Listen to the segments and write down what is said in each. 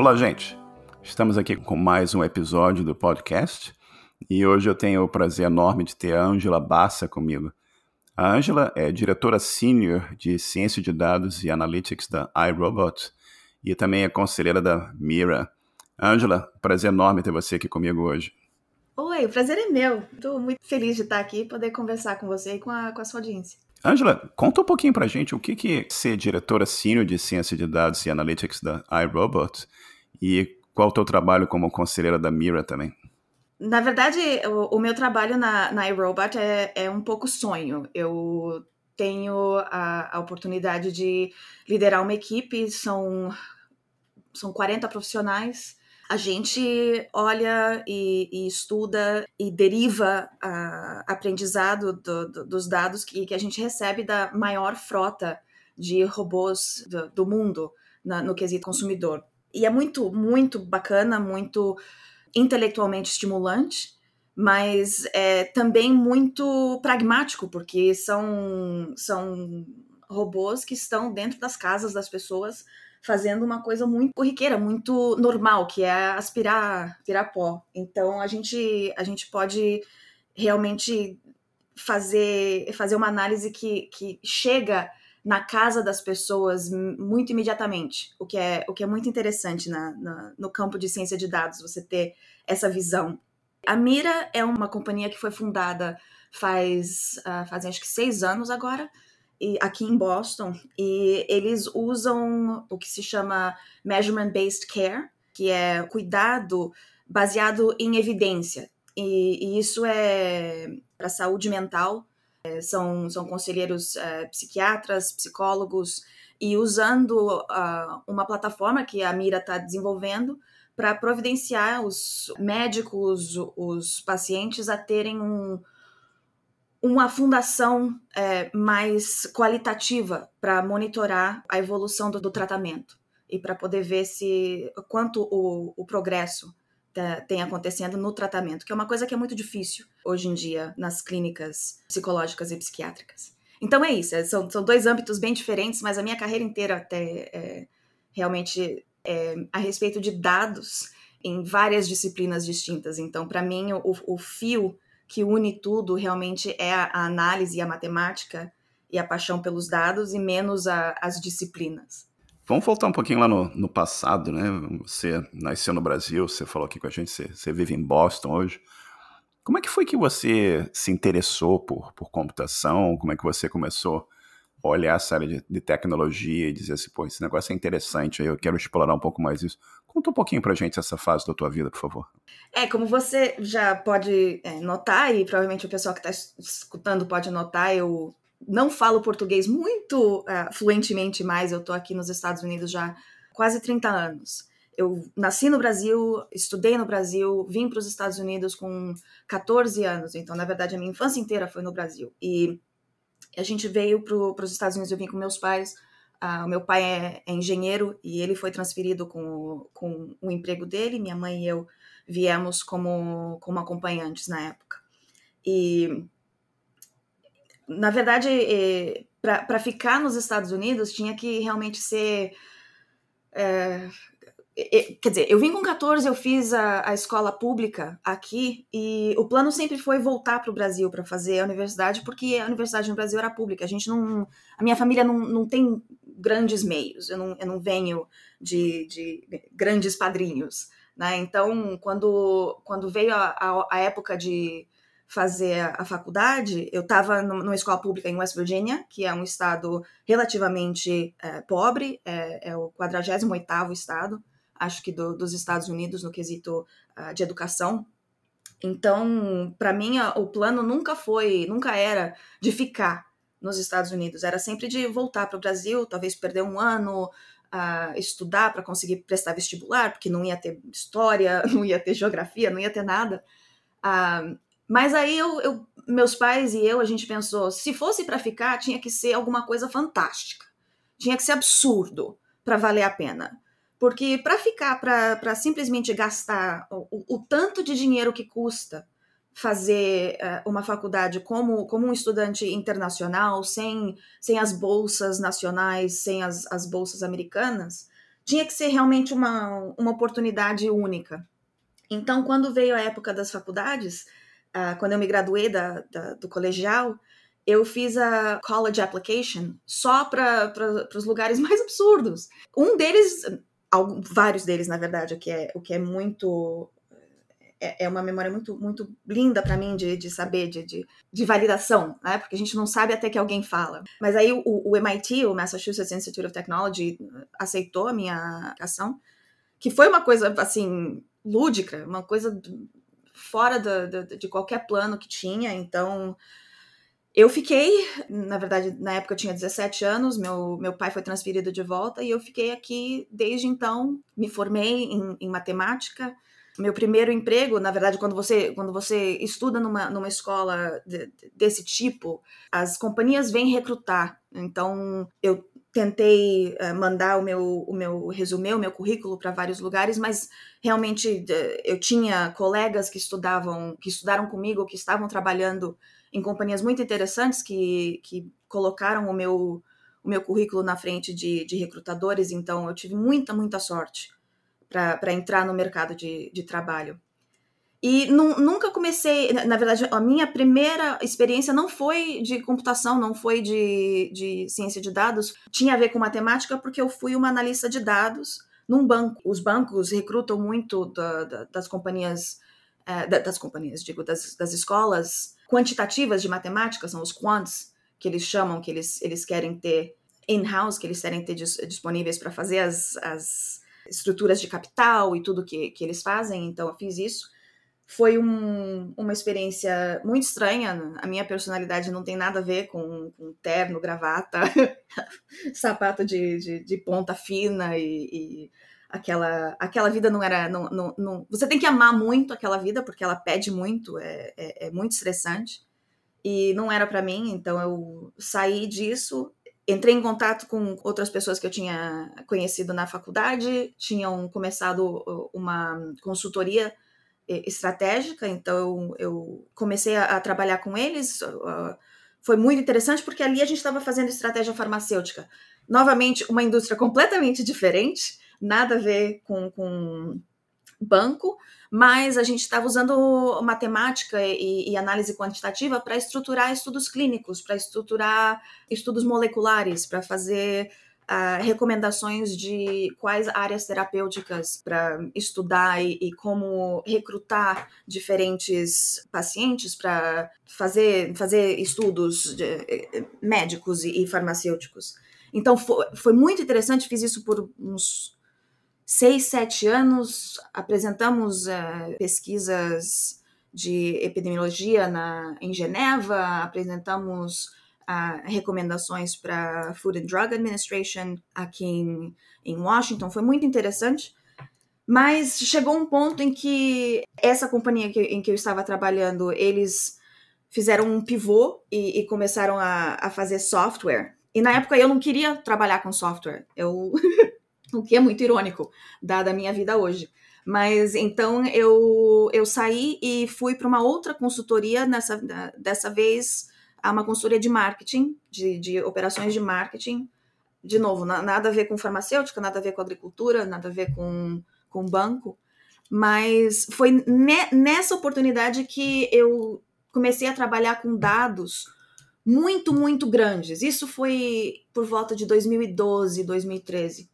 Olá, gente. Estamos aqui com mais um episódio do podcast e hoje eu tenho o prazer enorme de ter a Ângela Bassa comigo. A Ângela é diretora sênior de ciência de dados e analytics da iRobot e também é conselheira da Mira. Ângela, prazer enorme ter você aqui comigo hoje. Oi, o prazer é meu. Estou muito feliz de estar aqui e poder conversar com você e com a, com a sua audiência. Ângela, conta um pouquinho pra gente o que, que é ser diretora sênior de ciência de dados e analytics da iRobot e qual o teu trabalho como conselheira da Mira também? Na verdade, o, o meu trabalho na, na iRobot é, é um pouco sonho. Eu tenho a, a oportunidade de liderar uma equipe, são, são 40 profissionais. A gente olha e, e estuda e deriva uh, aprendizado do, do, dos dados que, que a gente recebe da maior frota de robôs do, do mundo na, no quesito consumidor. E é muito, muito bacana, muito intelectualmente estimulante, mas é também muito pragmático, porque são, são robôs que estão dentro das casas das pessoas fazendo uma coisa muito corriqueira, muito normal, que é aspirar, tirar pó. Então a gente, a gente pode realmente fazer, fazer uma análise que, que chega na casa das pessoas muito imediatamente, o que é, o que é muito interessante na, na, no campo de ciência de dados, você ter essa visão. A Mira é uma companhia que foi fundada faz, uh, faz acho que seis anos agora, e, aqui em Boston, e eles usam o que se chama Measurement Based Care, que é cuidado baseado em evidência. E, e isso é para saúde mental são, são conselheiros é, psiquiatras, psicólogos, e usando uh, uma plataforma que a Mira está desenvolvendo para providenciar os médicos, os pacientes a terem um, uma fundação é, mais qualitativa para monitorar a evolução do, do tratamento e para poder ver se quanto o, o progresso Tá, tem acontecendo no tratamento, que é uma coisa que é muito difícil hoje em dia nas clínicas psicológicas e psiquiátricas. Então é isso, é, são, são dois âmbitos bem diferentes, mas a minha carreira inteira até é, realmente é a respeito de dados em várias disciplinas distintas. Então, para mim, o, o fio que une tudo realmente é a, a análise a matemática e a paixão pelos dados e menos a, as disciplinas. Vamos voltar um pouquinho lá no, no, passado, né? Você nasceu no Brasil, você falou aqui com a gente, você, você, vive em Boston hoje. Como é que foi que você se interessou por, por computação? Como é que você começou a olhar essa área de, de tecnologia e dizer assim, pô, esse negócio é interessante, eu quero explorar um pouco mais isso. Conta um pouquinho pra gente essa fase da tua vida, por favor. É, como você já pode é, notar, e provavelmente o pessoal que está escutando pode notar, eu não falo português muito uh, fluentemente mais, eu estou aqui nos Estados Unidos já quase 30 anos. Eu nasci no Brasil, estudei no Brasil, vim para os Estados Unidos com 14 anos, então, na verdade, a minha infância inteira foi no Brasil. E a gente veio para os Estados Unidos, eu vim com meus pais. Uh, o meu pai é, é, engenheiro e ele foi transferido com, com o emprego dele. Minha mãe e eu viemos como, como acompanhantes na época. E na verdade, é, para ficar nos Estados Unidos, tinha que realmente ser. É, é, quer dizer, eu vim com 14, eu fiz a, a escola pública aqui e o plano sempre foi voltar para o Brasil para fazer a universidade, porque a universidade no Brasil era pública. A gente não. A minha família não, não tem grandes meios, eu não, eu não venho de, de grandes padrinhos. Né? Então, quando, quando veio a, a, a época de fazer a faculdade, eu estava numa escola pública em West Virginia, que é um estado relativamente é, pobre, é, é o 48º estado, acho que do, dos Estados Unidos no quesito uh, de educação. Então, para mim, o plano nunca foi, nunca era de ficar nos Estados Unidos, era sempre de voltar para o Brasil, talvez perder um ano, uh, estudar para conseguir prestar vestibular, porque não ia ter história, não ia ter geografia, não ia ter nada. Uh, mas aí eu, eu, meus pais e eu, a gente pensou, se fosse para ficar, tinha que ser alguma coisa fantástica. Tinha que ser absurdo para valer a pena. Porque para ficar, para simplesmente gastar o, o, tanto de dinheiro que custa fazer uh, uma faculdade como, como um estudante internacional, sem, sem as bolsas nacionais, sem as, as bolsas americanas, tinha que ser realmente uma, uma oportunidade única. Então, quando veio a época das faculdades, uh, quando eu me graduei da, da, do colegial, eu fiz a college application só para os lugares mais absurdos. Um deles, vários deles, na verdade, o que é, o que é muito é, é uma memória muito, muito linda para mim de, de saber, de, de, de, validação, né? Porque a gente não sabe até que alguém fala. Mas aí o, o MIT, o Massachusetts Institute of Technology, aceitou a minha ação, que foi uma coisa, assim, lúdica, uma coisa fora do, de qualquer plano que tinha. Então, eu fiquei, na verdade, na época eu tinha 17 anos, meu, meu pai foi transferido de volta e eu fiquei aqui desde então. Me formei em, em matemática, meu primeiro emprego, na verdade, quando você, quando você estuda numa, numa escola de, desse tipo, as companhias vêm recrutar. Então, eu tentei uh, mandar o meu, o meu resumê, o meu currículo para vários lugares, mas realmente uh, eu tinha colegas que estudavam, que estudaram comigo, que estavam trabalhando em companhias muito interessantes, que, que colocaram o meu, o meu currículo na frente de, de recrutadores, então eu tive muita, muita sorte para entrar no mercado de, de trabalho. E nunca comecei, na verdade, a minha primeira experiência não foi de computação, não foi de, de ciência de dados, tinha a ver com matemática, porque eu fui uma analista de dados num banco. Os bancos recrutam muito da, da, das companhias, é, das companhias, digo, das, das escolas quantitativas de matemática, são os quants, que eles chamam, que eles, eles querem ter in-house, que eles querem ter disponíveis para fazer as, as estruturas de capital e tudo que, que eles fazem, então eu fiz isso. Foi um, uma experiência muito estranha. A minha personalidade não tem nada a ver com, com terno, gravata, sapato de, de, de, ponta fina e, e, aquela, aquela vida não era. Não, não, não, Você tem que amar muito aquela vida porque ela pede muito, é, é, é muito estressante. E não era para mim, então eu saí disso entrei em contato com outras pessoas que eu tinha conhecido na faculdade, tinham começado uh, uma consultoria estratégica, então eu comecei a, trabalhar com eles. Uh, foi muito interessante porque ali a gente estava fazendo estratégia farmacêutica. Novamente, uma indústria completamente diferente, nada a ver com, com banco, mas a gente estava usando matemática e, e análise quantitativa para estruturar estudos clínicos, para estruturar estudos moleculares, para fazer uh, recomendações de quais áreas terapêuticas para estudar e, e, como recrutar diferentes pacientes para fazer, fazer estudos de, eh, médicos e, e farmacêuticos. Então foi, foi muito interessante, fiz isso por uns seis, sete anos, apresentamos uh, pesquisas de epidemiologia na, em Geneva, apresentamos uh, recomendações para Food and Drug Administration aqui em, em Washington. Foi muito interessante. Mas chegou um ponto em que essa companhia que, em que eu estava trabalhando, eles fizeram um pivô e, e começaram a, a, fazer software. E na época eu não queria trabalhar com software. Eu o que é muito irônico, dada a minha vida hoje. Mas então eu, eu saí e fui para uma outra consultoria, nessa, dessa vez a uma consultoria de marketing, de, de operações de marketing. De novo, nada a ver com farmacêutica, nada a ver com agricultura, nada a ver com, com banco. Mas foi ne, nessa oportunidade que eu comecei a trabalhar com dados muito, muito grandes. Isso foi por volta de 2012, 2013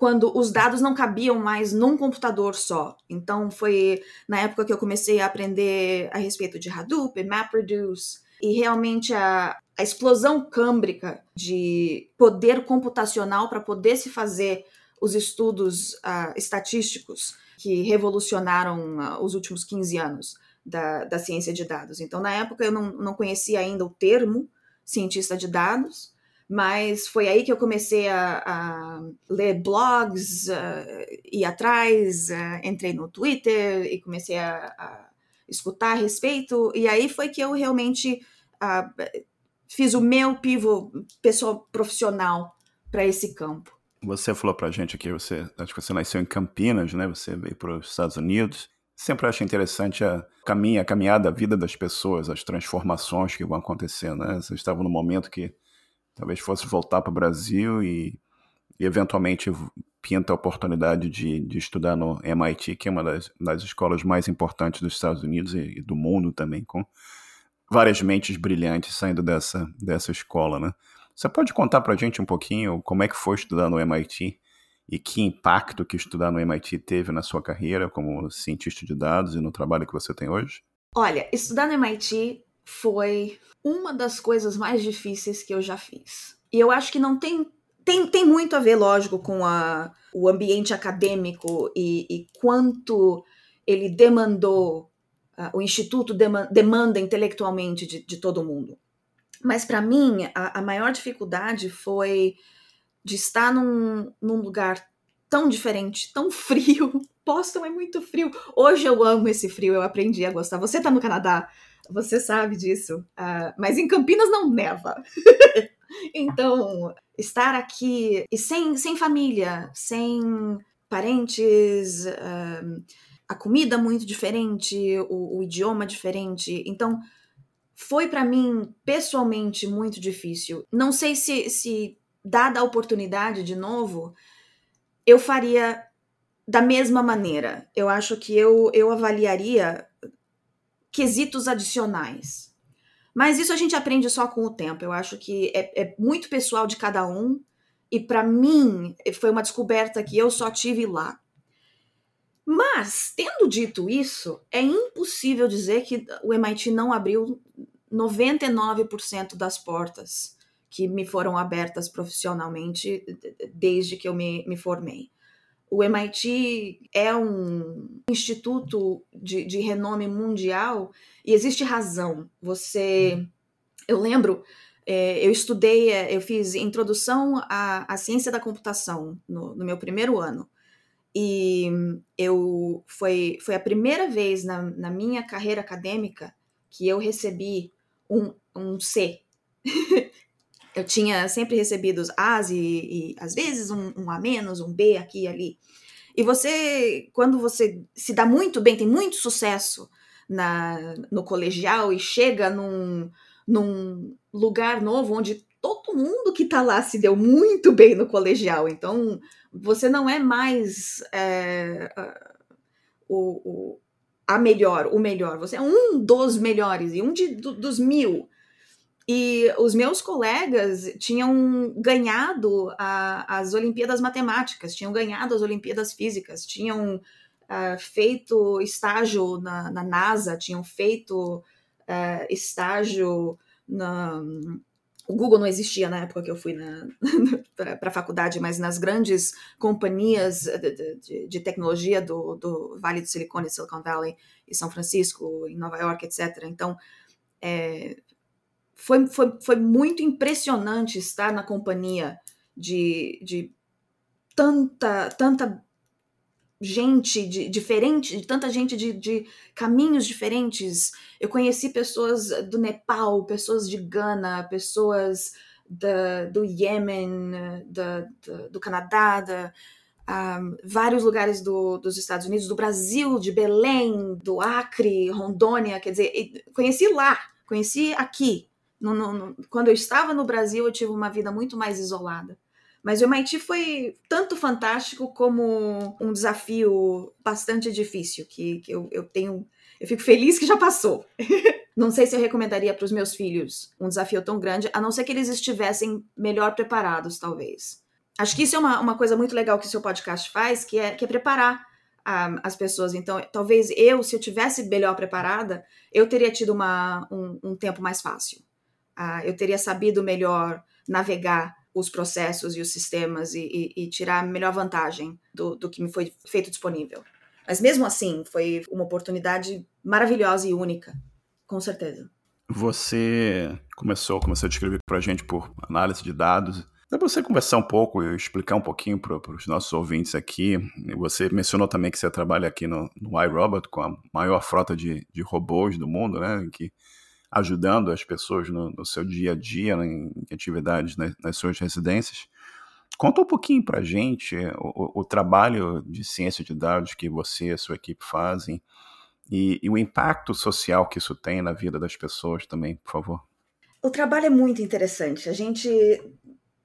quando os dados não cabiam mais num computador só. Então foi na época que eu comecei a aprender a respeito de Hadoop, MapReduce e realmente a, a explosão câmbrica de poder computacional para poder se fazer os estudos uh, estatísticos que revolucionaram uh, os últimos 15 anos da, da ciência de dados. Então, na época, eu não, não conhecia ainda o termo cientista de dados, mas foi aí que eu comecei a, a ler blogs, uh, ir atrás, uh, entrei no Twitter e comecei a, a, escutar a respeito, e aí foi que eu realmente uh, fiz o meu pivô pessoal profissional para esse campo. Você falou para a gente aqui, você acho que você nasceu em Campinas, né? Você veio para os Estados Unidos. Sempre acho interessante a, caminha, a caminhada da vida das pessoas, as transformações que vão acontecendo, né? Você estava no momento que talvez fosse voltar para o Brasil e e eventualmente pinta a oportunidade de, de estudar no MIT, que é uma das, das escolas mais importantes dos Estados Unidos e, e, do mundo também, com várias mentes brilhantes saindo dessa, dessa escola, né? Você pode contar para a gente um pouquinho como é que foi estudar no MIT e que impacto que estudar no MIT teve na sua carreira como cientista de dados e no trabalho que você tem hoje? Olha, estudar no MIT foi uma das coisas mais difíceis que eu já fiz. E eu acho que não tem tem, tem muito a ver, lógico, com a, o ambiente acadêmico e, e quanto ele demandou, uh, o Instituto demanda intelectualmente de, de todo mundo. Mas para mim, a, a, maior dificuldade foi de estar num, num lugar tão diferente, tão frio. Boston é muito frio. Hoje eu amo esse frio, eu aprendi a gostar. Você tá no Canadá, você sabe disso. Uh, mas em Campinas não neva. então, estar aqui e sem, sem família, sem parentes, uh, a comida muito diferente, o, o idioma diferente. Então, foi para mim pessoalmente muito difícil. Não sei se, se dada a oportunidade de novo, eu faria da mesma maneira. Eu acho que eu, eu avaliaria quesitos adicionais. Mas isso a gente aprende só com o tempo. Eu acho que é, é muito pessoal de cada um. E para mim, foi uma descoberta que eu só tive lá. Mas, tendo dito isso, é impossível dizer que o MIT não abriu 99% das portas que me foram abertas profissionalmente desde que eu me, me formei. O MIT é um instituto de, de renome mundial e existe razão. Você. Eu lembro, é, eu estudei, é, eu fiz introdução à, à ciência da computação no, no, meu primeiro ano. E eu foi, foi a primeira vez na, na minha carreira acadêmica que eu recebi um, um C. eu tinha sempre recebido A's e, e às vezes um, um, A menos, um B aqui e ali. E você, quando você se dá muito bem, tem muito sucesso na, no colegial e chega num, num lugar novo onde todo mundo que tá lá se deu muito bem no colegial. Então, você não é mais é, o, o, a melhor, o melhor. Você é um dos melhores e um de, do, dos mil. E os meus colegas tinham ganhado a, as Olimpíadas Matemáticas, tinham ganhado as Olimpíadas Físicas, tinham uh, feito estágio na, na, NASA, tinham feito uh, estágio na. O Google não existia na época que eu fui para a faculdade, mas nas grandes companhias de, de, de tecnologia do, do, Vale do Silicone, Silicon Valley, e São Francisco, em Nova York, etc. Então, é, foi, foi, foi muito impressionante estar na companhia de, de tanta, tanta gente de, diferente, de tanta gente de, de, caminhos diferentes. Eu conheci pessoas do Nepal, pessoas de Gana, pessoas da, do Iêmen, da, da, do Canadá, da, um, vários lugares do, dos Estados Unidos, do Brasil, de Belém, do Acre, Rondônia, quer dizer, conheci lá, conheci aqui, no, no, quando eu estava no Brasil, eu tive uma vida muito mais isolada. Mas o MIT foi tanto fantástico como um desafio bastante difícil, que, que eu, eu tenho. Eu fico feliz que já passou. não sei se eu recomendaria para os meus filhos um desafio tão grande, a não ser que eles estivessem melhor preparados, talvez. Acho que isso é uma, uma coisa muito legal que o seu podcast faz, que é, que é preparar um, as pessoas. Então, talvez eu, se eu tivesse melhor preparada, eu teria tido uma, um, um tempo mais fácil uh, eu teria sabido melhor navegar os processos e os sistemas e, e, e tirar a melhor vantagem do, do que me foi feito disponível. Mas mesmo assim, foi uma oportunidade maravilhosa e única, com certeza. Você começou, começou a descrever para a gente por análise de dados. Dá para você conversar um pouco e explicar um pouquinho para os nossos ouvintes aqui. Você mencionou também que você trabalha aqui no, no iRobot, com a maior frota de, de robôs do mundo, né? Que ajudando as pessoas no, no seu dia a dia, né, em atividades nas, suas residências. Conta um pouquinho para a gente o, o, trabalho de ciência de dados que você e a sua equipe fazem e, e, o impacto social que isso tem na vida das pessoas também, por favor. O trabalho é muito interessante. A gente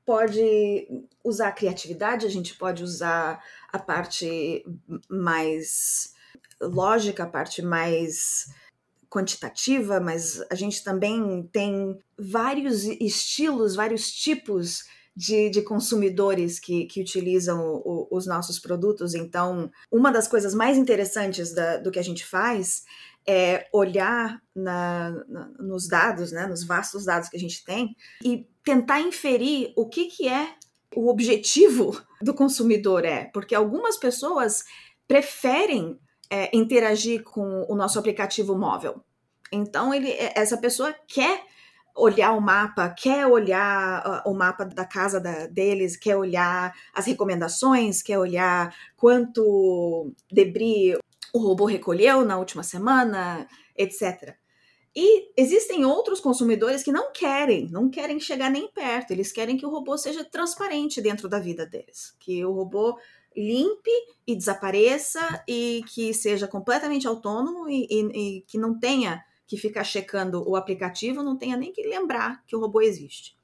pode usar a criatividade, a gente pode usar a parte mais lógica, a parte mais quantitativa, mas a gente também tem vários estilos, vários tipos de, de consumidores que, que utilizam o, os nossos produtos. Então, uma das coisas mais interessantes da, do que a gente faz é olhar na, na, nos dados, né, nos vastos dados que a gente tem, e tentar inferir o que, que é o objetivo do consumidor é, porque algumas pessoas preferem é, interagir com o nosso aplicativo móvel. Então ele, essa pessoa quer olhar o mapa, quer olhar uh, o mapa da casa da, deles, quer olhar as recomendações, quer olhar quanto debris o robô recolheu na última semana, etc. E existem outros consumidores que não querem, não querem chegar nem perto, eles querem que o robô seja transparente dentro da vida deles, que o robô limpe e desapareça e que seja completamente autônomo e, e, e que não tenha que ficar checando o aplicativo não tenha nem que lembrar que o robô existe.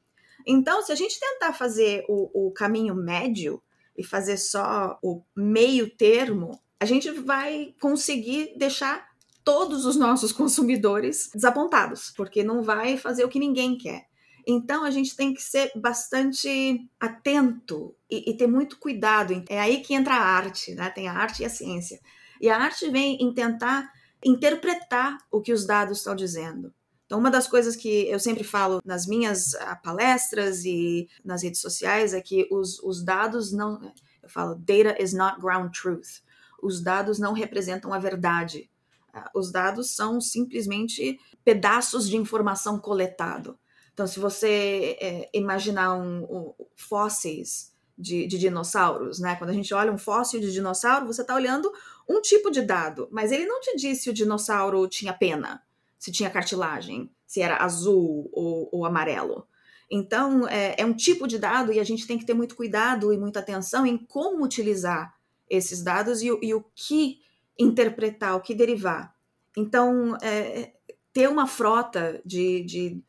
Então, se a gente tentar fazer o, o caminho médio e fazer só o meio termo, a gente vai conseguir deixar todos os nossos consumidores desapontados, porque não vai fazer o que ninguém quer. Então a gente tem que ser bastante atento e, e, ter muito cuidado. É aí que entra a arte, né? Tem a arte e a ciência. E a arte vem em tentar interpretar o que os dados estão dizendo. Então, uma das coisas que eu sempre falo nas minhas ah, palestras e nas redes sociais é que os, os dados não. Eu falo, data is not ground truth. Os dados não representam a verdade. Ah, os dados são simplesmente pedaços de informação coletado. Então, se você é, imaginar um, um fósseis de, de, dinossauros, né? Quando a gente olha um fóssil de dinossauro, você está olhando um tipo de dado, mas ele não te disse se o dinossauro tinha pena, se tinha cartilagem, se era azul ou, ou amarelo. Então, é, é, um tipo de dado e a gente tem que ter muito cuidado e muita atenção em como utilizar esses dados e, e o que interpretar, o que derivar. Então, é, ter uma frota de, de,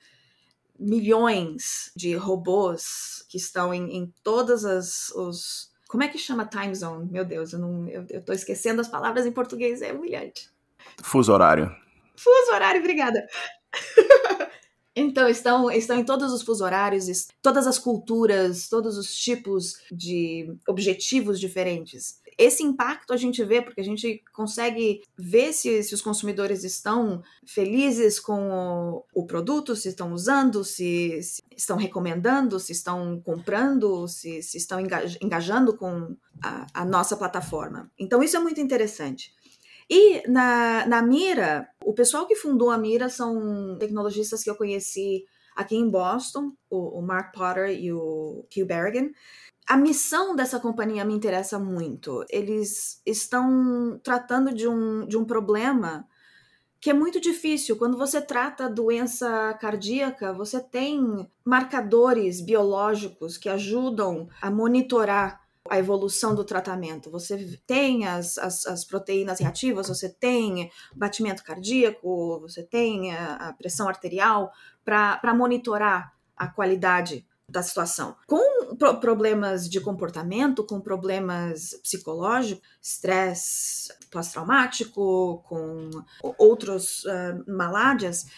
milhões de robôs que estão em, em todas as os como é que chama time zone? Meu Deus, eu não eu, eu tô esquecendo as palavras em português, é humilhante. Fuso horário. Fuso horário, obrigada. Então, estão, estão em todos os fuso horários, todas as culturas, todos os tipos de objetivos diferentes. Esse impacto a gente vê porque a gente consegue ver se, se os consumidores estão felizes com o, o produto, se estão usando, se, se, estão recomendando, se estão comprando, se, se estão engajando com a, a nossa plataforma. Então, isso é muito interessante. E na, na Mira, o pessoal que fundou a Mira são tecnologistas que eu conheci aqui em Boston, o, o Mark Potter e o Hugh Berrigan. A missão dessa companhia me interessa muito. Eles estão tratando de um, de um problema que é muito difícil. Quando você trata doença cardíaca, você tem marcadores biológicos que ajudam a monitorar a evolução do tratamento. Você tem as, as, as, proteínas reativas, você tem batimento cardíaco, você tem a, a pressão arterial para monitorar a qualidade da situação. Com pro problemas de comportamento, com problemas psicológicos, estresse pós-traumático, com outros uh,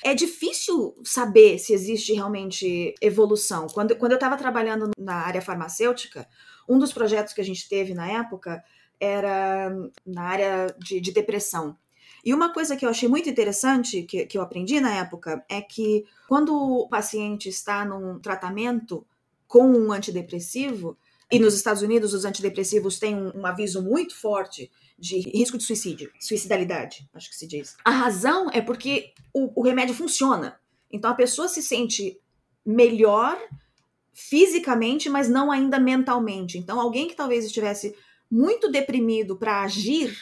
é difícil saber se existe realmente evolução. Quando, quando eu estava trabalhando na área farmacêutica, um dos projetos que a gente teve na época era na área de, de depressão. E uma coisa que eu achei muito interessante, que, que eu aprendi na época, é que quando o paciente está num tratamento com um antidepressivo, e nos Estados Unidos os antidepressivos têm um, um aviso muito forte de risco de suicídio, suicidalidade, acho que se diz. A razão é porque o, o remédio funciona. Então a pessoa se sente melhor fisicamente, mas não ainda mentalmente. Então, alguém que talvez estivesse muito deprimido para agir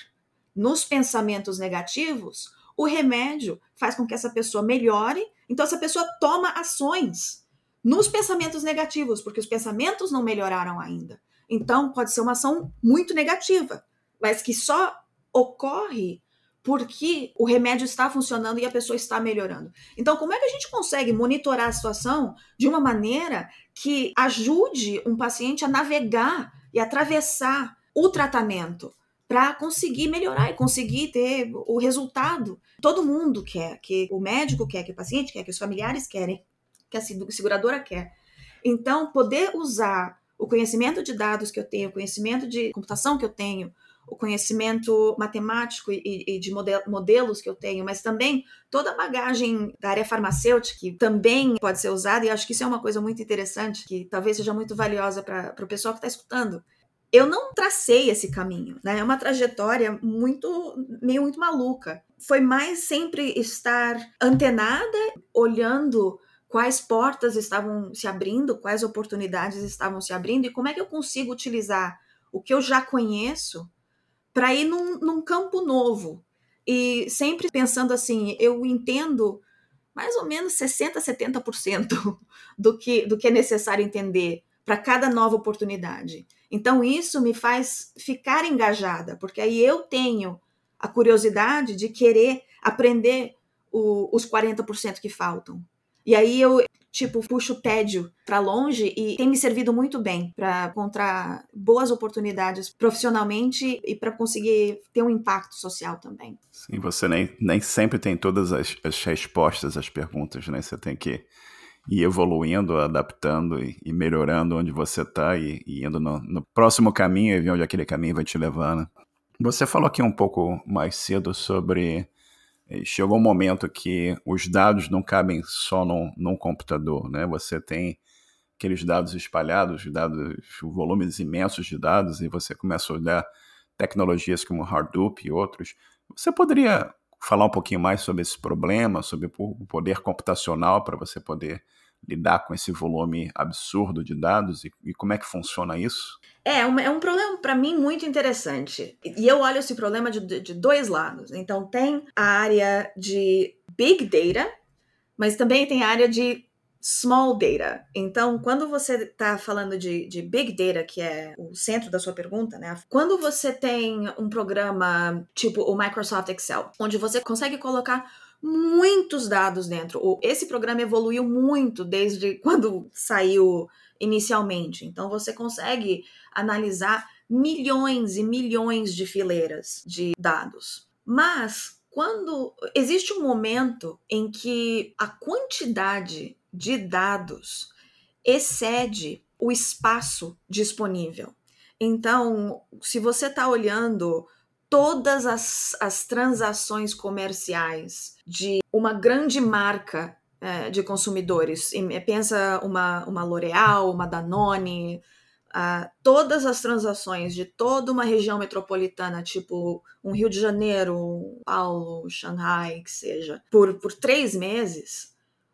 nos pensamentos negativos, o remédio faz com que essa pessoa melhore. Então, essa pessoa toma ações nos pensamentos negativos, porque os pensamentos não melhoraram ainda. Então, pode ser uma ação muito negativa, mas que só ocorre porque o remédio está funcionando e a pessoa está melhorando. Então, como é que a gente consegue monitorar a situação de uma maneira que ajude um paciente a navegar e atravessar o tratamento para conseguir melhorar e conseguir ter o resultado? Todo mundo quer, que o médico quer, que o paciente quer, que os familiares querem, que a seguradora quer. Então, poder usar o conhecimento de dados que eu tenho, o conhecimento de computação que eu tenho, o conhecimento matemático e, e de modelos que eu tenho, mas também toda a bagagem da área farmacêutica que também pode ser usada, e acho que isso é uma coisa muito interessante, que talvez seja muito valiosa para o pessoal que está escutando. Eu não tracei esse caminho, né? É uma trajetória muito, meio muito maluca. Foi mais sempre estar antenada, olhando quais portas estavam se abrindo, quais oportunidades estavam se abrindo e como é que eu consigo utilizar o que eu já conheço para ir num, num campo novo. E sempre pensando assim, eu entendo mais ou menos 60%, 70% do que, do que é necessário entender para cada nova oportunidade. Então, isso me faz ficar engajada, porque aí eu tenho a curiosidade de querer aprender o, os 40% que faltam. E aí eu tipo, puxo o tédio para longe e tem me servido muito bem para encontrar boas oportunidades profissionalmente e para conseguir ter um impacto social também. Sim, você nem, nem sempre tem todas as, as respostas às perguntas, né? Você tem que ir evoluindo, adaptando e, e melhorando onde você está e, e, indo no, no, próximo caminho e ver onde aquele caminho vai te levando. Você falou aqui um pouco mais cedo sobre chegou um momento que os dados não cabem só num, num computador, né? Você tem aqueles dados espalhados, dados, volumes imensos de dados, e você começa a olhar tecnologias como Hadoop e outros. Você poderia falar um pouquinho mais sobre esse problema, sobre o poder computacional para você poder lidar com esse volume absurdo de dados e, e como é que funciona isso? É, é um problema para mim muito interessante. E eu olho esse problema de, de dois lados. Então, tem a área de big data, mas também tem a área de small data. Então, quando você está falando de, de, big data, que é o centro da sua pergunta, né? Quando você tem um programa tipo o Microsoft Excel, onde você consegue colocar muitos dados dentro. Esse programa evoluiu muito desde quando saiu inicialmente. Então você consegue analisar milhões e milhões de fileiras de dados. Mas quando existe um momento em que a quantidade de dados excede o espaço disponível. Então, se você está olhando todas as, as transações comerciais de uma grande marca é, de consumidores. E pensa uma, uma L'Oréal, uma Danone, uh, todas as transações de toda uma região metropolitana, tipo um Rio de Janeiro, Paulo, Xangai, que seja, por, por três meses,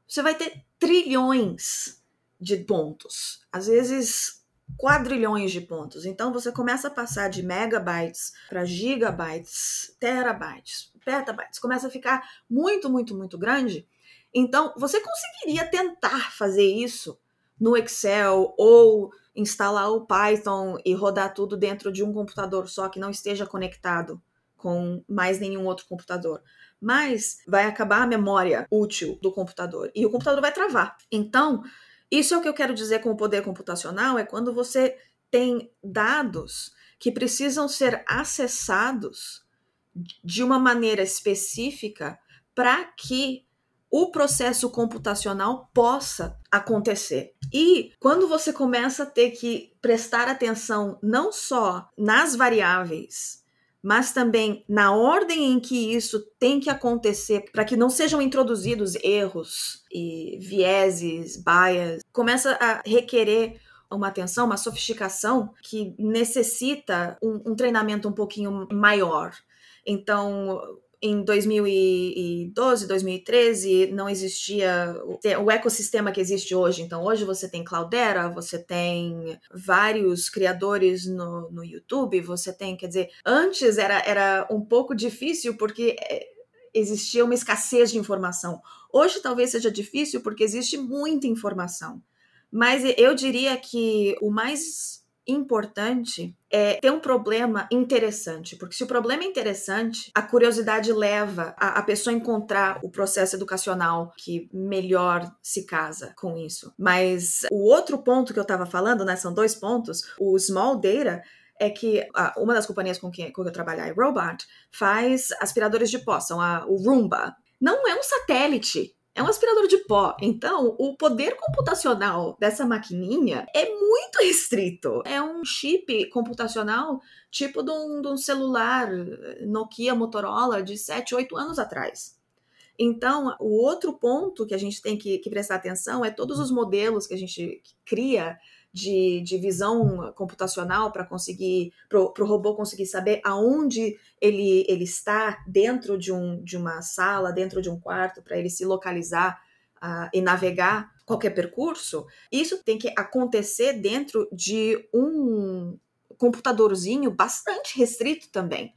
você vai ter trilhões de pontos. Às vezes quadrilhões de pontos. Então você começa a passar de megabytes para gigabytes, terabytes, petabytes, começa a ficar muito, muito, muito grande. Então você conseguiria tentar fazer isso no Excel ou instalar o Python e rodar tudo dentro de um computador só que não esteja conectado com mais nenhum outro computador. Mas vai acabar a memória útil do computador e o computador vai travar. Então, isso é o que eu quero dizer com o poder computacional, é quando você tem dados que precisam ser acessados de uma maneira específica para que o processo computacional possa acontecer. E quando você começa a ter que prestar atenção não só nas variáveis mas também na ordem em que isso tem que acontecer para que não sejam introduzidos erros e vieses, bias, começa a requerer uma atenção, uma sofisticação que necessita um, um treinamento um pouquinho maior. Então, em 2012, 2013, não existia o ecossistema que existe hoje. Então, hoje você tem Cloudera, você tem vários criadores no, no YouTube, você tem, quer dizer, antes era, era um pouco difícil porque é, existia uma escassez de informação. Hoje talvez seja difícil porque existe muita informação. Mas eu diria que o mais importante é ter um problema interessante, porque se o problema é interessante, a curiosidade leva a, a pessoa a encontrar o processo educacional que melhor se casa com isso. Mas o outro ponto que eu estava falando, né, são dois pontos. O small data é que uma das companhias com quem, com que eu trabalho, a faz aspiradores de pó, são a, o Roomba. Não é um satélite, é um aspirador de pó. Então, o poder computacional dessa maquininha é muito restrito. É um chip computacional tipo de um, de um celular Nokia Motorola de 7, 8 anos atrás. Então, o outro ponto que a gente tem que, que prestar atenção é todos os modelos que a gente cria de, de visão computacional para conseguir, para o robô conseguir saber aonde ele, ele está dentro de, um, de uma sala, dentro de um quarto, para ele se localizar uh, e navegar qualquer percurso, isso tem que acontecer dentro de um computadorzinho bastante restrito também.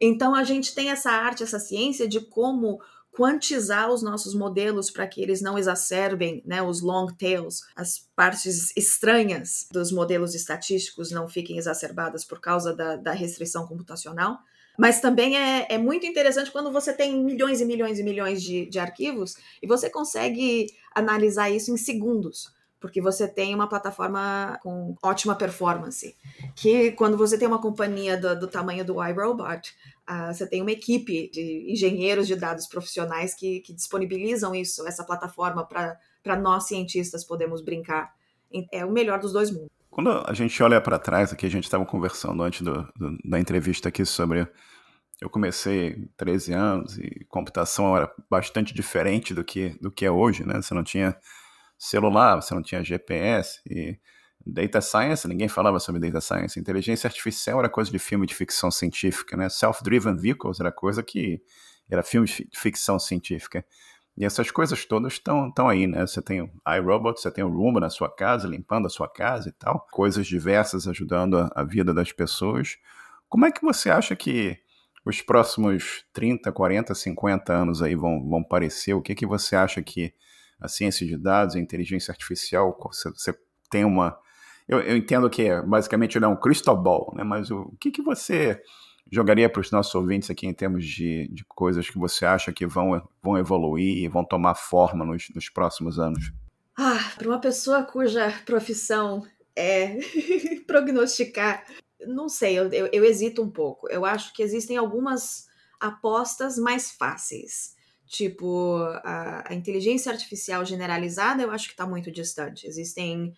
Então a gente tem essa arte, essa ciência de como quantizar os nossos modelos para que eles não exacerbem né, os long tails, as partes estranhas dos modelos estatísticos não fiquem exacerbadas por causa da, da restrição computacional. Mas também é, é, muito interessante quando você tem milhões e milhões e milhões de, de arquivos e você consegue analisar isso em segundos porque você tem uma plataforma com ótima performance. Que quando você tem uma companhia do, do tamanho do iRobot, uh, você tem uma equipe de engenheiros de dados profissionais que, que disponibilizam isso, essa plataforma, para nós cientistas podemos brincar. É o melhor dos dois mundos. Quando a gente olha para trás, aqui a gente estava conversando antes do, do, da entrevista aqui sobre. Eu comecei 13 anos e computação era bastante diferente do que, do que é hoje, né? Você não tinha celular, você não tinha GPS e Data Science, ninguém falava sobre Data Science. Inteligência artificial era coisa de filme de ficção científica, né? Self-driven vehicles era coisa que era filme de ficção científica. E essas coisas todas estão aí, né? Você tem o iRobot, você tem o Roomba na sua casa, limpando a sua casa e tal. Coisas diversas ajudando a, a vida das pessoas. Como é que você acha que os próximos 30, 40, 50 anos aí vão, vão parecer? O que, que você acha que a ciência de dados, a inteligência artificial, você, você tem uma eu, eu entendo que basicamente não é um crystal ball, né? Mas o, o que, que você jogaria para os nossos ouvintes aqui em termos de, de coisas que você acha que vão, vão evoluir e vão tomar forma nos, nos próximos anos? Ah, para uma pessoa cuja profissão é prognosticar, não sei, eu, eu, eu hesito um pouco. Eu acho que existem algumas apostas mais fáceis. Tipo, a, a inteligência artificial generalizada, eu acho que está muito distante. Existem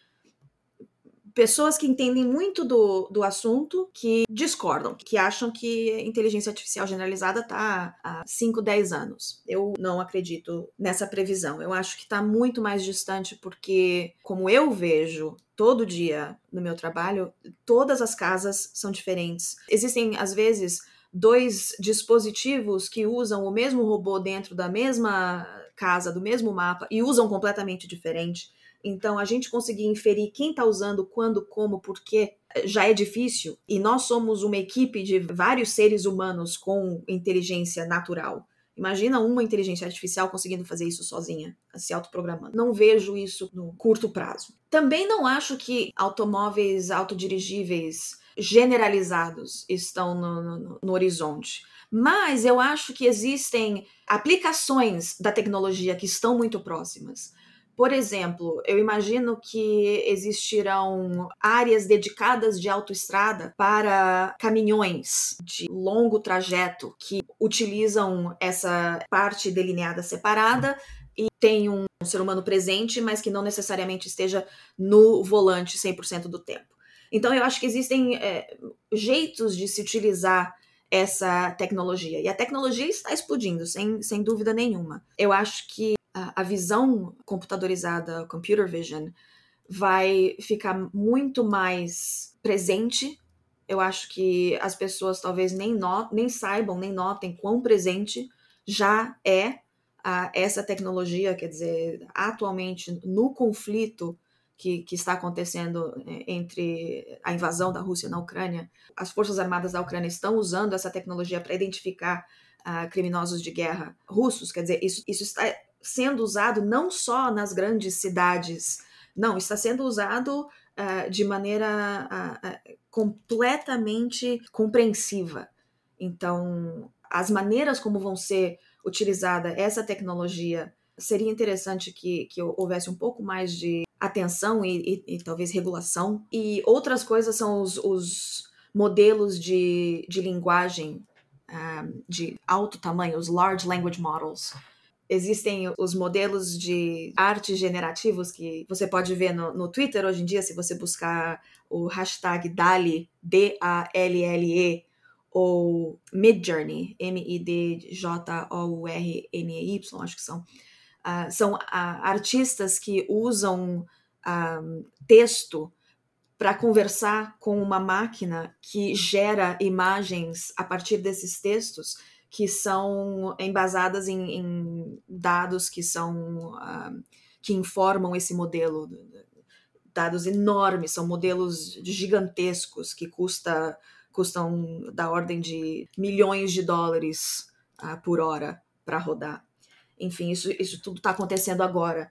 pessoas que entendem muito do, do assunto que discordam, que acham que inteligência artificial generalizada está há 5, 10 anos. Eu não acredito nessa previsão. Eu acho que está muito mais distante porque, como eu vejo todo dia no meu trabalho, todas as casas são diferentes. Existem, às vezes, dois dispositivos que usam o mesmo robô dentro da mesma casa, do mesmo mapa, e usam completamente diferente. Então, a gente conseguir inferir quem está usando, quando, como, por quê, já é difícil. E nós somos uma equipe de vários seres humanos com inteligência natural. Imagina uma inteligência artificial conseguindo fazer isso sozinha, se autoprogramando. Não vejo isso no curto prazo. Também não acho que automóveis autodirigíveis generalizados estão no, no, no horizonte. Mas eu acho que existem aplicações da tecnologia que estão muito próximas. Por exemplo, eu imagino que existirão áreas dedicadas de autoestrada para caminhões de longo trajeto que utilizam essa parte delineada separada e tem um ser humano presente, mas que não necessariamente esteja no volante 100% do tempo. Então, eu acho que existem é, jeitos de se utilizar essa tecnologia. E a tecnologia está explodindo, sem, sem dúvida nenhuma. Eu acho que a, visão computadorizada, computer vision, vai ficar muito mais presente. Eu acho que as pessoas talvez nem, nem saibam, nem notem quão presente já é a, essa tecnologia, quer dizer, atualmente no conflito que, que, está acontecendo é, entre a invasão da Rússia na Ucrânia, as Forças Armadas da Ucrânia estão usando essa tecnologia para identificar uh, criminosos de guerra russos, quer dizer, isso, isso está sendo usado não só nas grandes cidades, não, está sendo usado uh, de maneira uh, completamente compreensiva. Então, as maneiras como vão ser utilizada essa tecnologia seria interessante que, que houvesse um pouco mais de atenção e, e, e talvez regulação. E outras coisas são os, os modelos de, de linguagem um, de alto tamanho, os Large Language Models. Existem os modelos de arte generativos que você pode ver no, no Twitter hoje em dia, se você buscar o hashtag DALI, D-A-L-L-E, ou Midjourney, M-I-D-J-O-U-R-N-E-Y, acho que são. Uh, são uh, artistas que usam uh, texto para conversar com uma máquina que gera imagens a partir desses textos que são embasadas em, em dados que são que informam esse modelo dados enormes são modelos gigantescos que custa custam da ordem de milhões de dólares por hora para rodar enfim, isso, isso tudo está acontecendo agora.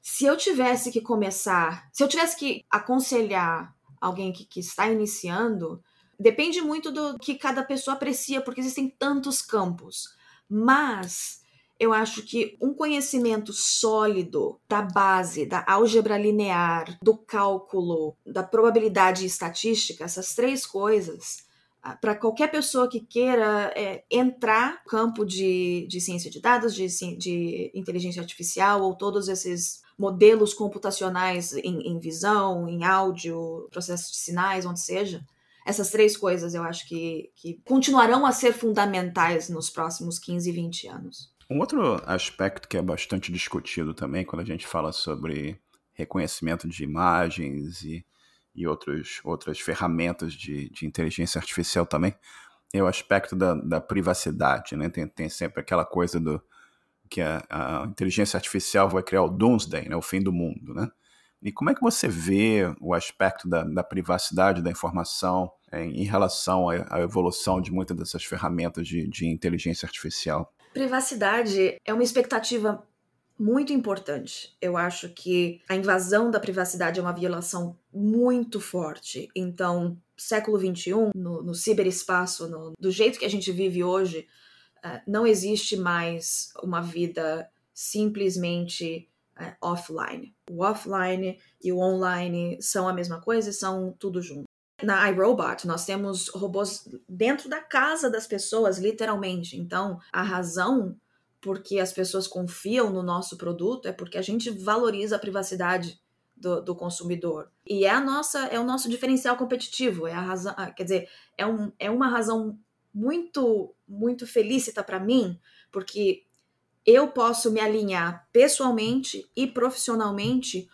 Se eu tivesse que começar, se eu tivesse que aconselhar alguém que, que está iniciando, depende muito do que cada pessoa aprecia, porque existem tantos campos. Mas eu acho que um conhecimento sólido da base, da álgebra linear, do cálculo, da probabilidade estatística, essas três coisas, para qualquer pessoa que queira é, entrar no campo de, de ciência de dados, de, de inteligência artificial ou todos esses modelos computacionais em, em, visão, em áudio, processos de sinais, onde seja. Essas três coisas eu acho que, que continuarão a ser fundamentais nos próximos 15, 20 anos. Um outro aspecto que é bastante discutido também quando a gente fala sobre reconhecimento de imagens e e outros, outras ferramentas de, de inteligência artificial também, é o aspecto da, da privacidade, né? Tem, tem sempre aquela coisa do que a, a, inteligência artificial vai criar o doomsday, né? o fim do mundo, né? E como é que você vê o aspecto da, da privacidade da informação em, em relação à, à, evolução de muitas dessas ferramentas de, de inteligência artificial? Privacidade é uma expectativa muito importante. Eu acho que a invasão da privacidade é uma violação muito forte. Então, século XXI, no, no ciberespaço, no, do jeito que a gente vive hoje, uh, não existe mais uma vida simplesmente offline. O offline e o online são a mesma coisa e são tudo junto. Na iRobot, nós temos robôs dentro da casa das pessoas, literalmente. Então, a razão porque as pessoas confiam no nosso produto, é porque a gente valoriza a privacidade do, do, consumidor. E é a nossa, é o nosso diferencial competitivo, é a razão, ah, quer dizer, é, um, é uma razão muito, muito felícita para mim, porque eu posso me alinhar pessoalmente e profissionalmente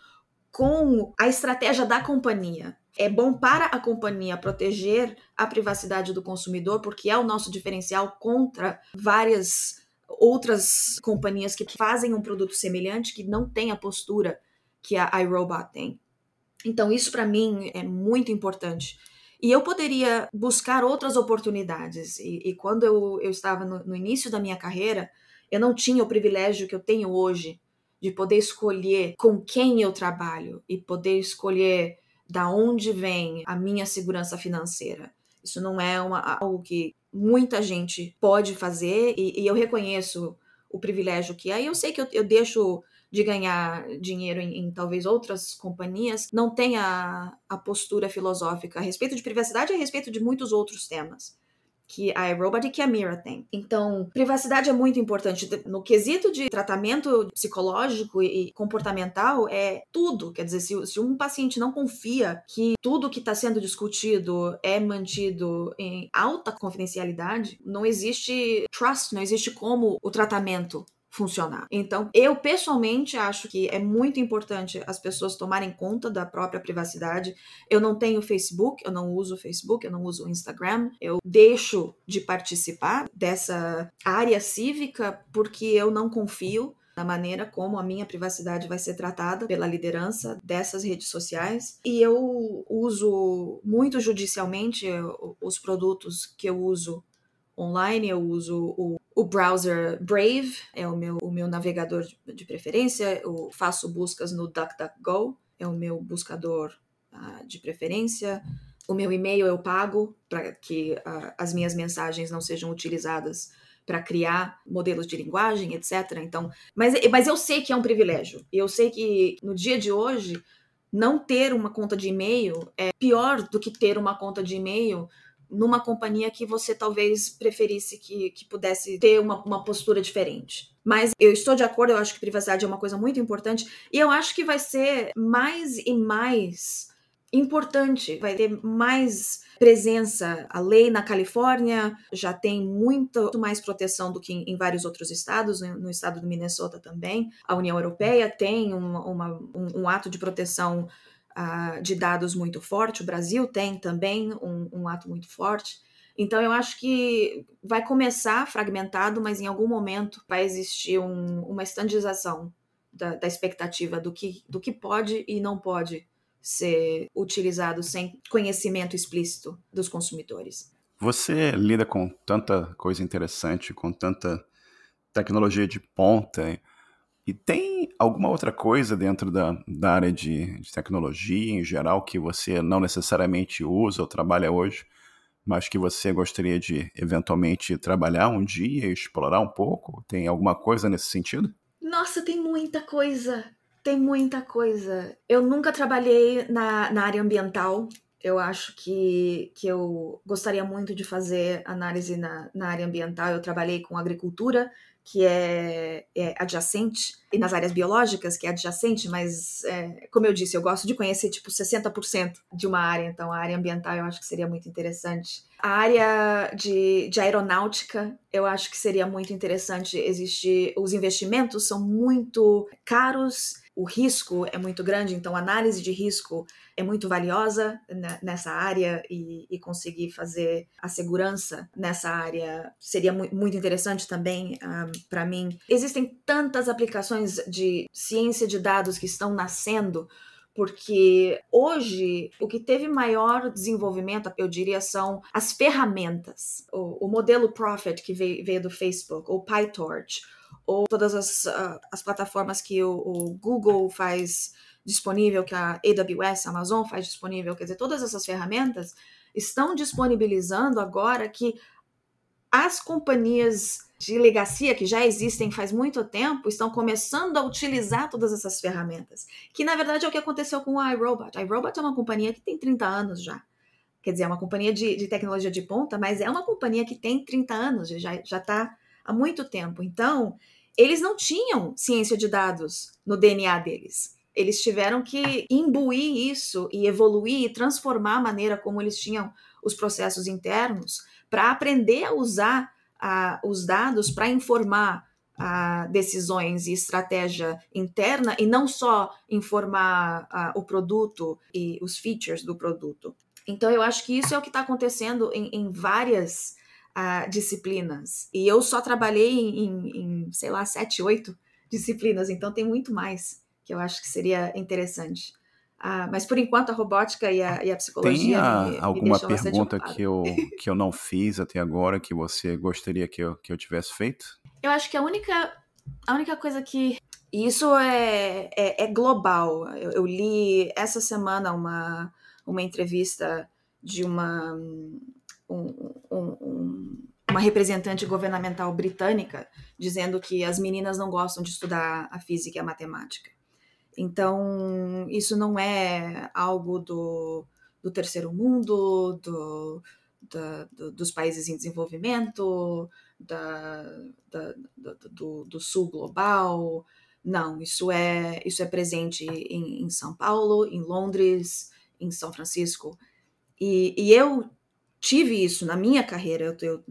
com a estratégia da companhia. É bom para a companhia proteger a privacidade do consumidor, porque é o nosso diferencial contra várias outras companhias que fazem um produto semelhante que não tem a postura que a iRobot tem. Então, isso para mim é muito importante. E eu poderia buscar outras oportunidades. E, e quando eu, eu estava no, no, início da minha carreira, eu não tinha o privilégio que eu tenho hoje de poder escolher com quem eu trabalho e poder escolher da onde vem a minha segurança financeira. Isso não é uma, algo que muita gente pode fazer e, e, eu reconheço o privilégio que é. E eu sei que eu, eu deixo de ganhar dinheiro em, em, talvez outras companhias, não tem a, a postura filosófica a respeito de privacidade e a respeito de muitos outros temas que a iRobot e que a Mira tem. Então, privacidade é muito importante. No quesito de tratamento psicológico e comportamental, é tudo. Quer dizer, se, se um paciente não confia que tudo que está sendo discutido é mantido em alta confidencialidade, não existe trust, não existe como o tratamento funcionar. Então, eu pessoalmente acho que é muito importante as pessoas tomarem conta da própria privacidade. Eu não tenho Facebook, eu não uso Facebook, eu não uso Instagram. Eu deixo de participar dessa área cívica porque eu não confio na maneira como a minha privacidade vai ser tratada pela liderança dessas redes sociais. E eu uso muito judicialmente os produtos que eu uso online, eu uso o, o browser Brave, é o meu, o meu navegador de, preferência, eu faço buscas no DuckDuckGo, é o meu buscador uh, de preferência. O meu e-mail eu pago para que uh, as minhas mensagens não sejam utilizadas para criar modelos de linguagem, etc. Então, mas, mas eu sei que é um privilégio. Eu sei que no dia de hoje não ter uma conta de e-mail é pior do que ter uma conta de e-mail numa companhia que você talvez preferisse que, que pudesse ter uma, uma postura diferente. Mas eu estou de acordo, eu acho que privacidade é uma coisa muito importante e eu acho que vai ser mais e mais importante, vai ter mais presença. A lei na Califórnia já tem muito mais proteção do que em, vários outros estados, no estado do Minnesota também. A União Europeia tem um, uma, um, um ato de proteção uh, de dados muito forte, o Brasil tem também um, um ato muito forte. Então, eu acho que vai começar fragmentado, mas em algum momento vai existir um, uma estandização da, da, expectativa do que, do que pode e não pode ser utilizado sem conhecimento explícito dos consumidores. Você lida com tanta coisa interessante, com tanta tecnologia de ponta, e tem alguma outra coisa dentro da, da área de, de, tecnologia em geral que você não necessariamente usa ou trabalha hoje, mas que você gostaria de eventualmente trabalhar um dia e explorar um pouco? Tem alguma coisa nesse sentido? Nossa, tem muita coisa. Tem muita coisa. Eu nunca trabalhei na, na área ambiental. Eu acho que, que eu gostaria muito de fazer análise na, na área ambiental. Eu trabalhei com agricultura, que é, é, adjacente, e nas áreas biológicas, que é adjacente, mas, é, como eu disse, eu gosto de conhecer, tipo, 60% de uma área, então a área ambiental eu acho que seria muito interessante. A área de, de aeronáutica, eu acho que seria muito interessante existir, os investimentos são muito caros o risco é muito grande, então a análise de risco é muito valiosa nessa área e, e conseguir fazer a segurança nessa área seria mu muito interessante também um, ah, para mim. Existem tantas aplicações de ciência de dados que estão nascendo porque hoje o que teve maior desenvolvimento, eu diria, são as ferramentas. O, o modelo Profit que veio, veio do Facebook, ou PyTorch, ou todas as, as plataformas que o, o, Google faz disponível, que a AWS, a Amazon faz disponível, quer dizer, todas essas ferramentas estão disponibilizando agora que as companhias de legacia que já existem faz muito tempo estão começando a utilizar todas essas ferramentas, que na verdade é o que aconteceu com a iRobot. A iRobot é uma companhia que tem 30 anos já. Quer dizer, é uma companhia de, de tecnologia de ponta, mas é uma companhia que tem 30 anos, já está há muito tempo. Então, eles não tinham ciência de dados no DNA deles. Eles tiveram que imbuir isso e evoluir e transformar a maneira como eles tinham os processos internos para aprender a usar os dados para informar uh, decisões e estratégia interna e não só informar o produto e os features do produto. Então, eu acho que isso é o que está acontecendo em, em várias uh, disciplinas. E eu só trabalhei em, em, sei lá, sete, oito disciplinas, então tem muito mais que eu acho que seria interessante. Uh, mas por enquanto a robótica e a, e a psicologia. Tem me, alguma me pergunta que eu, que eu não fiz até agora que você gostaria que eu, que eu tivesse feito? Eu acho que a única, a única coisa que. E isso é, é, é global. Eu, eu, li essa semana uma, uma entrevista de uma, um, um, uma representante governamental britânica dizendo que as meninas não gostam de estudar a física e a matemática. Então, isso não é algo do, do terceiro mundo, do, da, do, dos países em desenvolvimento, da, da, do, do, sul global. Não, isso é, isso é presente em, em São Paulo, em Londres, em São Francisco. E, e eu tive isso na minha carreira. Eu, eu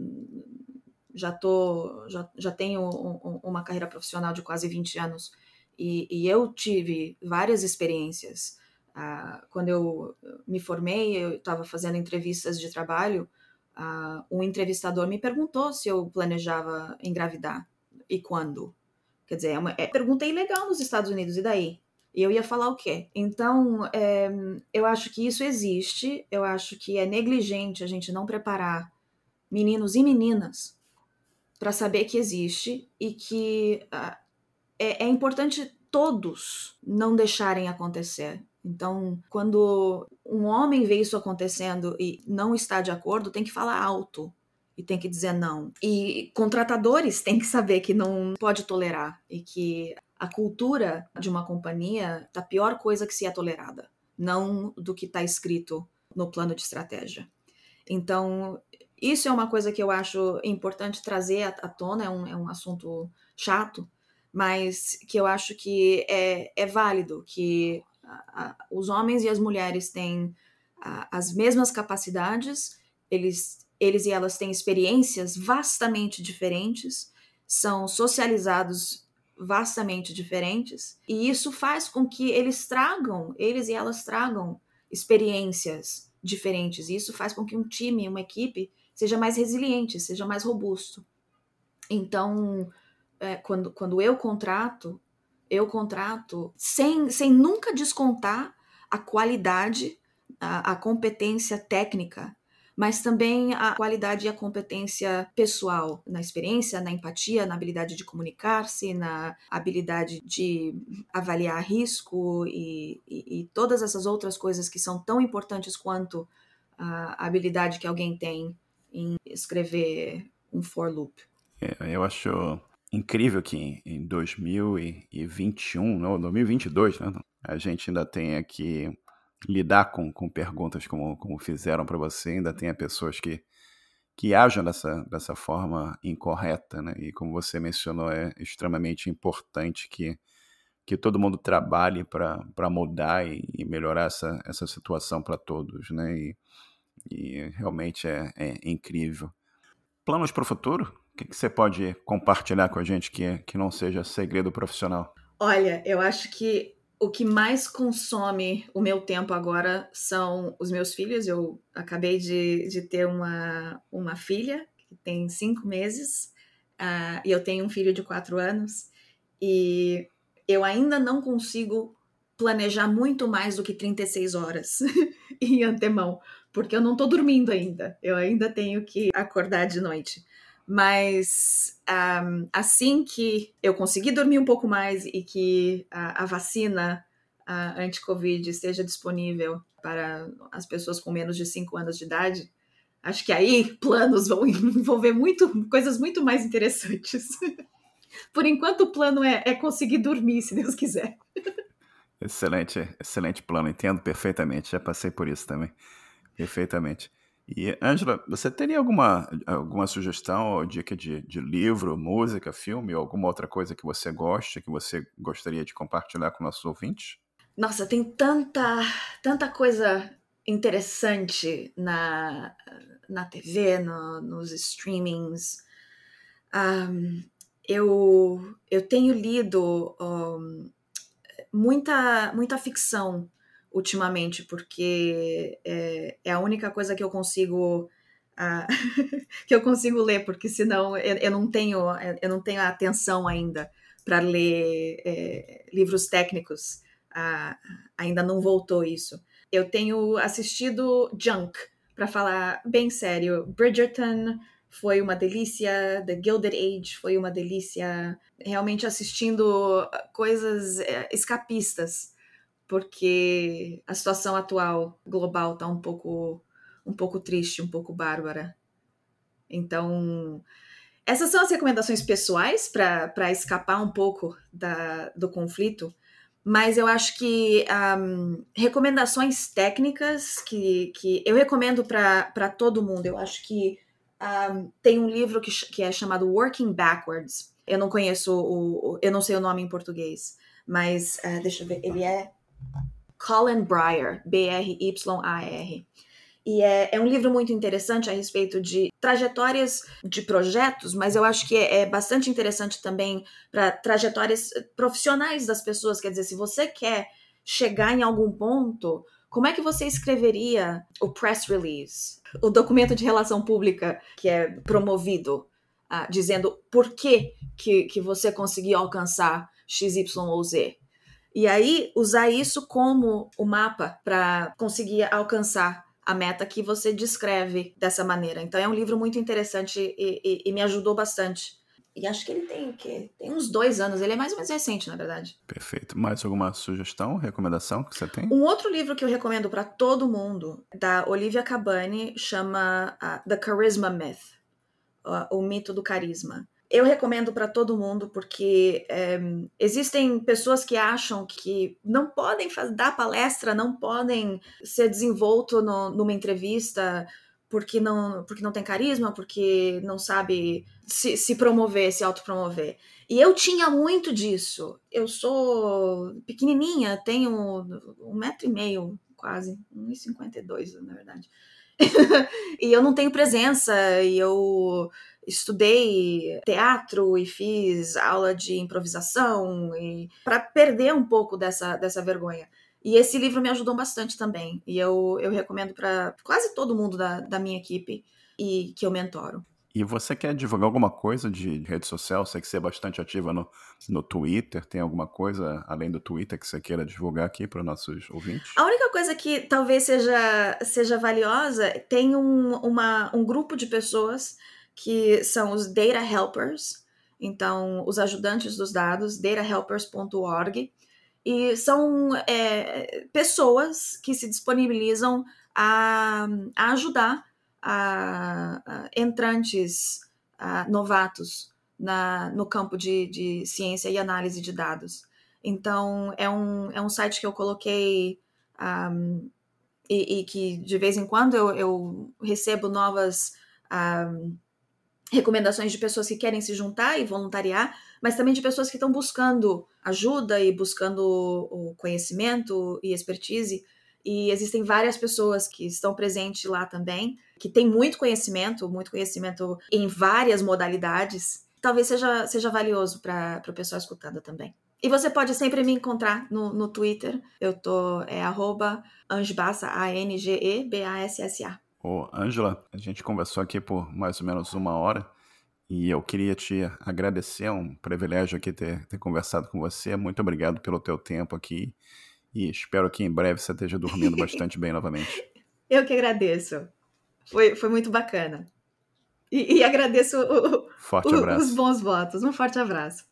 já tô, já, já tenho um, uma carreira profissional de quase 20 anos e, e eu tive várias experiências. Ah, quando eu me formei, eu estava fazendo entrevistas de trabalho. Ah, um entrevistador me perguntou se eu planejava engravidar e quando. Quer dizer, é uma é pergunta ilegal nos Estados Unidos, e daí? E eu ia falar o quê? Então, é, eu acho que isso existe, eu acho que é negligente a gente não preparar meninos e meninas para saber que existe e que uh, é, é importante todos não deixarem acontecer. Então, quando um homem vê isso acontecendo e não está de acordo, tem que falar alto e tem que dizer não. E contratadores têm que saber que não pode tolerar e que a cultura de uma companhia tá a pior coisa que se é tolerada, não do que está escrito no plano de estratégia. Então, isso é uma coisa que eu acho importante trazer à tona, é um, é um assunto chato, mas que eu acho que é, é válido, que a, a, os homens e as mulheres têm a, as mesmas capacidades, eles, eles e elas têm experiências vastamente diferentes, são socializados vastamente diferentes, e isso faz com que eles tragam, eles e elas tragam experiências diferentes, e isso faz com que um time, uma equipe, seja mais resiliente, seja mais robusto. Então, é, quando, quando eu contrato, eu contrato sem, sem nunca descontar a qualidade, a, a competência técnica, mas também a qualidade e a competência pessoal, na experiência, na empatia, na habilidade de comunicar-se, na habilidade de avaliar risco e, e, e, todas essas outras coisas que são tão importantes quanto a habilidade que alguém tem em escrever um for loop. É, eu acho incrível que em 2021, não, 2022, né, a gente ainda tenha que lidar com, com perguntas como, como fizeram para você, ainda tenha pessoas que, que ajam dessa, dessa forma incorreta, né? E como você mencionou, é extremamente importante que, que todo mundo trabalhe para mudar e, e, melhorar essa, essa situação para todos, né? E, e realmente é, é incrível. Planos para o futuro? O que, que você pode compartilhar com a gente que, que não seja segredo profissional? Olha, eu acho que o que mais consome o meu tempo agora são os meus filhos. Eu acabei de, de ter uma, uma filha que tem cinco meses uh, e eu tenho um filho de quatro anos. E eu ainda não consigo planejar muito mais do que 36 horas em antemão, porque eu não estou dormindo ainda. Eu ainda tenho que acordar de noite. Mas um, assim que eu conseguir dormir um pouco mais e que a, a vacina anti-Covid esteja disponível para as pessoas com menos de 5 anos de idade, acho que aí planos vão envolver muito, coisas muito mais interessantes. Por enquanto, o plano é, é conseguir dormir, se Deus quiser. Excelente, excelente plano, entendo perfeitamente, já passei por isso também, perfeitamente. E, Angela, você teria alguma, alguma sugestão ou dica de, de livro, música, filme ou alguma outra coisa que você goste, que você gostaria de compartilhar com nossos ouvintes? Nossa, tem tanta, tanta coisa interessante na, na TV, no, nos streamings. Um, eu, eu tenho lido um, muita, muita ficção ultimamente, porque é, é, a única coisa que eu consigo uh, que eu consigo ler, porque senão eu, eu, não tenho eu não tenho atenção ainda para ler é, livros técnicos. Uh, ainda não voltou isso. Eu tenho assistido Junk, para falar bem sério. Bridgerton foi uma delícia, The Gilded Age foi uma delícia. Realmente assistindo coisas é, escapistas porque a situação atual global está um pouco um pouco triste, um pouco bárbara. Então, essas são as recomendações pessoais para escapar um pouco da, do conflito, mas eu acho que um, recomendações técnicas que, que eu recomendo para todo mundo. Eu acho que um, tem um livro que, que é chamado Working Backwards. Eu não conheço o, eu não sei o nome em português, mas uh, deixa eu ver, ele é Colin Breyer, B-R-Y-A-R. E é, é, um livro muito interessante a respeito de trajetórias de projetos, mas eu acho que é, é bastante interessante também para trajetórias profissionais das pessoas. Quer dizer, se você quer chegar em algum ponto, como é que você escreveria o press release, o documento de relação pública que é promovido, uh, dizendo por que, que, que você conseguiu alcançar X, Y ou Z? E aí, usar isso como o mapa para conseguir alcançar a meta que você descreve dessa maneira. Então, é um livro muito interessante e, e, e me ajudou bastante. E acho que ele tem o quê? Tem uns dois anos. Ele é mais ou menos recente, na verdade. Perfeito. Mais alguma sugestão, recomendação que você tem? Um outro livro que eu recomendo para todo mundo, da Olivia Cabani, chama uh, The Charisma Myth uh, O Mito do Carisma. Eu recomendo para todo mundo porque é, existem pessoas que acham que não podem dar palestra, não podem ser desenvolto no, numa entrevista porque não, porque não tem carisma, porque não sabe se, se promover, se autopromover. E eu tinha muito disso. Eu sou pequenininha, tenho um metro e meio, quase, 1,52 na verdade. e eu não tenho presença, e eu estudei teatro e fiz aula de improvisação e para perder um pouco dessa, dessa vergonha. E esse livro me ajudou bastante também. E eu, eu recomendo para quase todo mundo da, da minha equipe e que eu mentoro. E você quer divulgar alguma coisa de rede social? Sei que você é bastante ativa no, no Twitter. Tem alguma coisa além do Twitter que você queira divulgar aqui para nossos ouvintes? A única coisa que talvez seja, seja valiosa tem um, uma, um grupo de pessoas que são os Data Helpers. Então, os ajudantes dos dados, datahelpers.org e são é, pessoas que se disponibilizam a, a ajudar a, a entrantes, novatos na, no campo de, de ciência e análise de dados. Então, é um, é um site que eu coloquei um, e, e, que de vez em quando eu, eu recebo novas um, recomendações de pessoas que querem se juntar e voluntariar, mas também de pessoas que estão buscando ajuda e buscando o conhecimento e expertise. E existem várias pessoas que estão presentes lá também, que têm muito conhecimento, muito conhecimento em várias modalidades. Talvez seja, seja valioso para o pessoal escutando também. E você pode sempre me encontrar no, no Twitter. Eu tô, é arroba Angebassa, A-N-G-E-B-A-S-S-A. Ô, Ângela, a gente conversou aqui por mais ou menos uma hora e eu queria te agradecer, é um privilégio aqui ter, ter conversado com você. Muito obrigado pelo teu tempo aqui e espero que em breve você esteja dormindo bastante bem novamente. Eu que agradeço. Foi, foi muito bacana. E, e agradeço o, o, os bons votos. Um forte abraço.